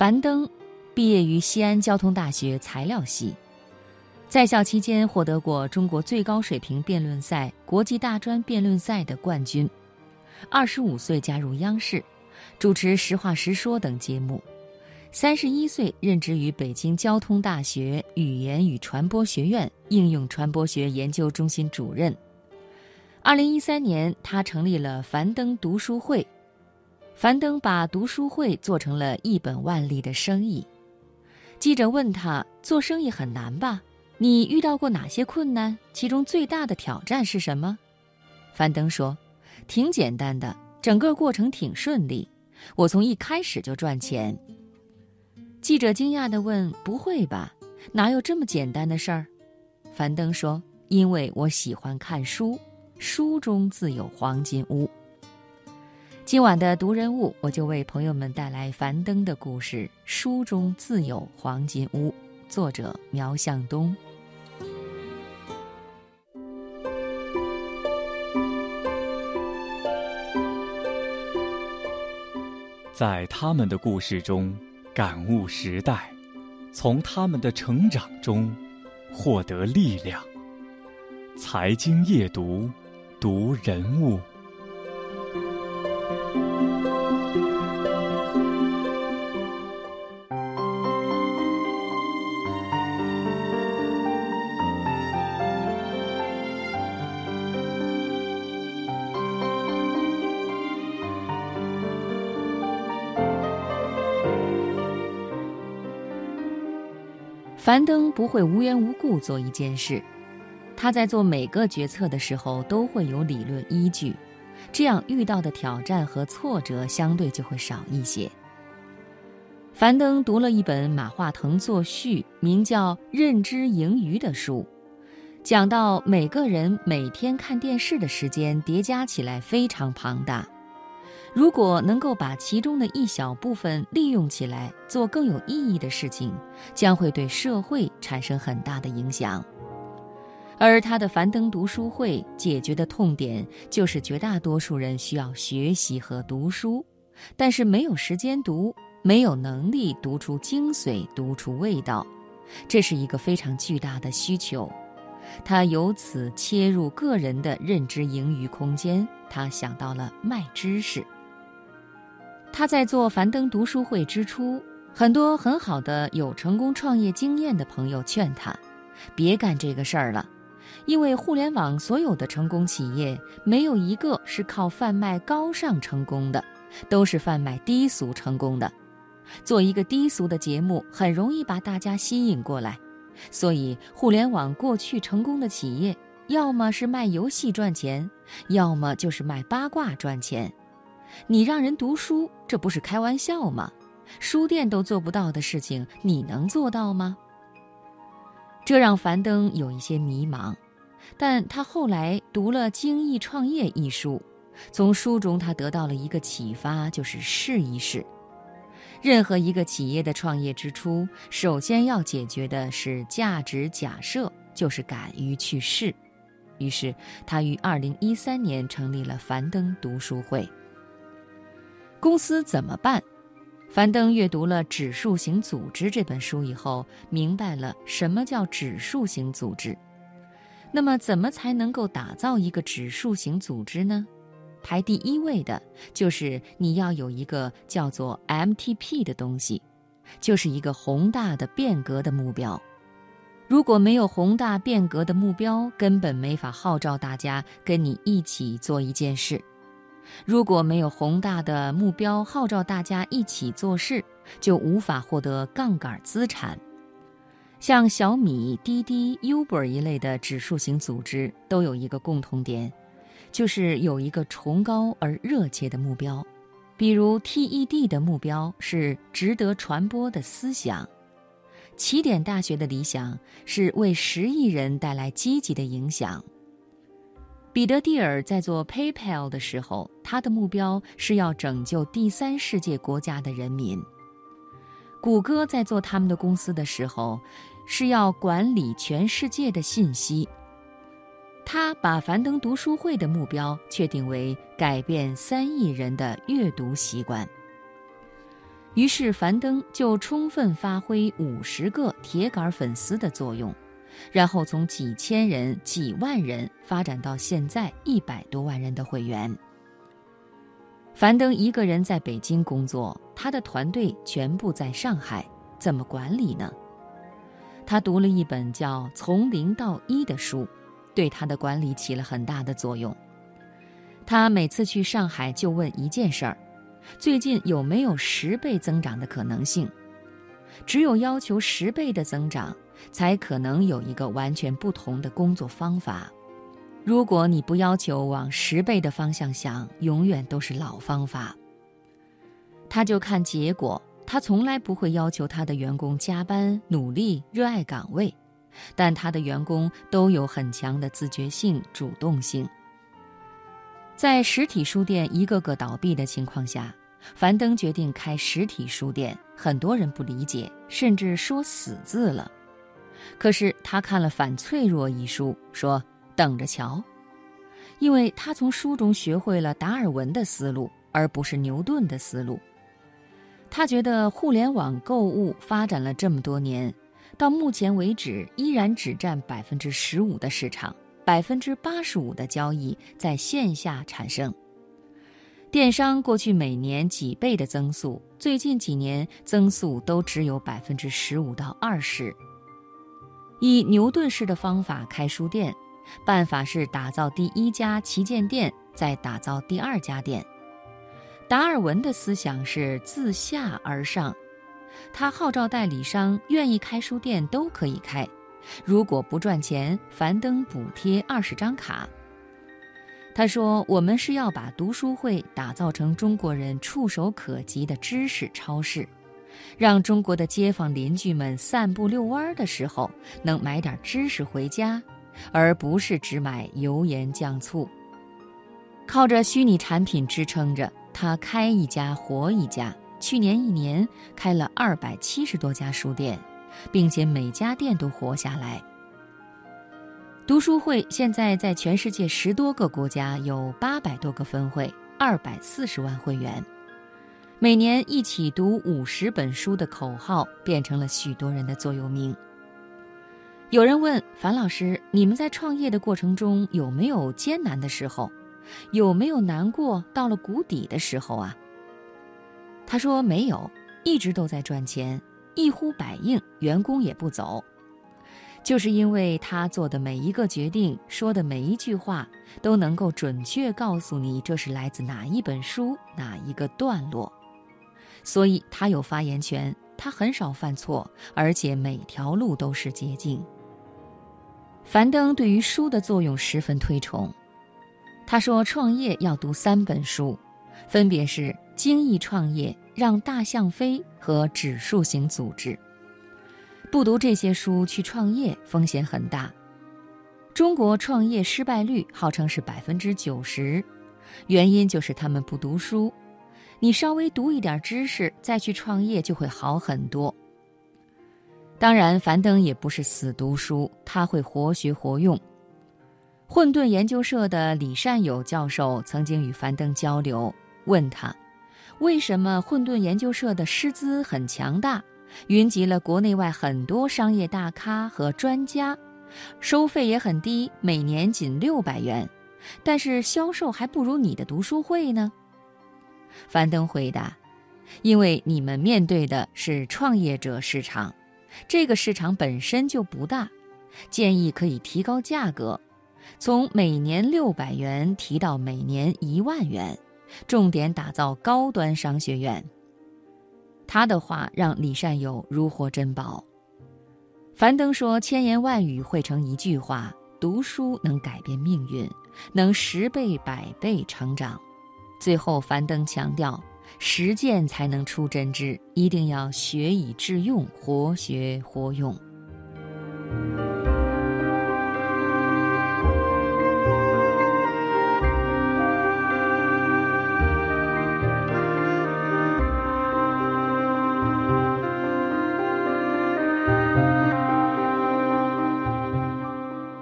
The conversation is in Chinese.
樊登毕业于西安交通大学材料系，在校期间获得过中国最高水平辩论赛国际大专辩论赛的冠军。二十五岁加入央视，主持《实话实说》等节目。三十一岁任职于北京交通大学语言与传播学院应用传播学研究中心主任。二零一三年，他成立了樊登读书会。樊登把读书会做成了一本万利的生意。记者问他：“做生意很难吧？你遇到过哪些困难？其中最大的挑战是什么？”樊登说：“挺简单的，整个过程挺顺利。我从一开始就赚钱。”记者惊讶地问：“不会吧？哪有这么简单的事儿？”樊登说：“因为我喜欢看书，书中自有黄金屋。”今晚的读人物，我就为朋友们带来樊登的故事《书中自有黄金屋》，作者苗向东。在他们的故事中。感悟时代，从他们的成长中获得力量。财经夜读，读人物。樊登不会无缘无故做一件事，他在做每个决策的时候都会有理论依据，这样遇到的挑战和挫折相对就会少一些。樊登读了一本马化腾作序、名叫《认知盈余》的书，讲到每个人每天看电视的时间叠加起来非常庞大。如果能够把其中的一小部分利用起来，做更有意义的事情，将会对社会产生很大的影响。而他的樊登读书会解决的痛点，就是绝大多数人需要学习和读书，但是没有时间读，没有能力读出精髓，读出味道，这是一个非常巨大的需求。他由此切入个人的认知盈余空间，他想到了卖知识。他在做樊登读书会之初，很多很好的有成功创业经验的朋友劝他，别干这个事儿了，因为互联网所有的成功企业没有一个是靠贩卖高尚成功的，都是贩卖低俗成功的。做一个低俗的节目，很容易把大家吸引过来，所以互联网过去成功的企业，要么是卖游戏赚钱，要么就是卖八卦赚钱。你让人读书，这不是开玩笑吗？书店都做不到的事情，你能做到吗？这让樊登有一些迷茫，但他后来读了《精益创业》一书，从书中他得到了一个启发，就是试一试。任何一个企业的创业之初，首先要解决的是价值假设，就是敢于去试。于是，他于二零一三年成立了樊登读书会。公司怎么办？樊登阅读了《指数型组织》这本书以后，明白了什么叫指数型组织。那么，怎么才能够打造一个指数型组织呢？排第一位的就是你要有一个叫做 MTP 的东西，就是一个宏大的变革的目标。如果没有宏大变革的目标，根本没法号召大家跟你一起做一件事。如果没有宏大的目标号召大家一起做事，就无法获得杠杆资产。像小米、滴滴、Uber 一类的指数型组织都有一个共同点，就是有一个崇高而热切的目标。比如 TED 的目标是值得传播的思想，起点大学的理想是为十亿人带来积极的影响。彼得蒂尔在做 PayPal 的时候，他的目标是要拯救第三世界国家的人民。谷歌在做他们的公司的时候，是要管理全世界的信息。他把樊登读书会的目标确定为改变三亿人的阅读习惯。于是樊登就充分发挥五十个铁杆粉丝的作用，然后从几千人、几万人发展到现在一百多万人的会员。樊登一个人在北京工作，他的团队全部在上海，怎么管理呢？他读了一本叫《从零到一》的书，对他的管理起了很大的作用。他每次去上海就问一件事儿：最近有没有十倍增长的可能性？只有要求十倍的增长，才可能有一个完全不同的工作方法。如果你不要求往十倍的方向想，永远都是老方法。他就看结果，他从来不会要求他的员工加班、努力、热爱岗位，但他的员工都有很强的自觉性、主动性。在实体书店一个个倒闭的情况下，樊登决定开实体书店。很多人不理解，甚至说死字了。可是他看了《反脆弱》一书，说。等着瞧，因为他从书中学会了达尔文的思路，而不是牛顿的思路。他觉得互联网购物发展了这么多年，到目前为止依然只占百分之十五的市场，百分之八十五的交易在线下产生。电商过去每年几倍的增速，最近几年增速都只有百分之十五到二十。以牛顿式的方法开书店。办法是打造第一家旗舰店，再打造第二家店。达尔文的思想是自下而上，他号召代理商愿意开书店都可以开，如果不赚钱，樊登补贴二十张卡。他说：“我们是要把读书会打造成中国人触手可及的知识超市，让中国的街坊邻居们散步遛弯的时候能买点知识回家。”而不是只买油盐酱醋，靠着虚拟产品支撑着，他开一家活一家。去年一年开了二百七十多家书店，并且每家店都活下来。读书会现在在全世界十多个国家有八百多个分会，二百四十万会员，每年一起读五十本书的口号变成了许多人的座右铭。有人问樊老师：“你们在创业的过程中有没有艰难的时候？有没有难过到了谷底的时候啊？”他说：“没有，一直都在赚钱，一呼百应，员工也不走。就是因为他做的每一个决定，说的每一句话，都能够准确告诉你这是来自哪一本书、哪一个段落，所以他有发言权。他很少犯错，而且每条路都是捷径。”樊登对于书的作用十分推崇，他说：“创业要读三本书，分别是《精益创业》《让大象飞》和《指数型组织》。不读这些书去创业，风险很大。中国创业失败率号称是百分之九十，原因就是他们不读书。你稍微读一点知识，再去创业就会好很多。”当然，樊登也不是死读书，他会活学活用。混沌研究社的李善友教授曾经与樊登交流，问他：为什么混沌研究社的师资很强大，云集了国内外很多商业大咖和专家，收费也很低，每年仅六百元，但是销售还不如你的读书会呢？樊登回答：因为你们面对的是创业者市场。这个市场本身就不大，建议可以提高价格，从每年六百元提到每年一万元，重点打造高端商学院。他的话让李善友如获珍宝。樊登说：“千言万语汇成一句话，读书能改变命运，能十倍百倍成长。”最后，樊登强调。实践才能出真知，一定要学以致用，活学活用。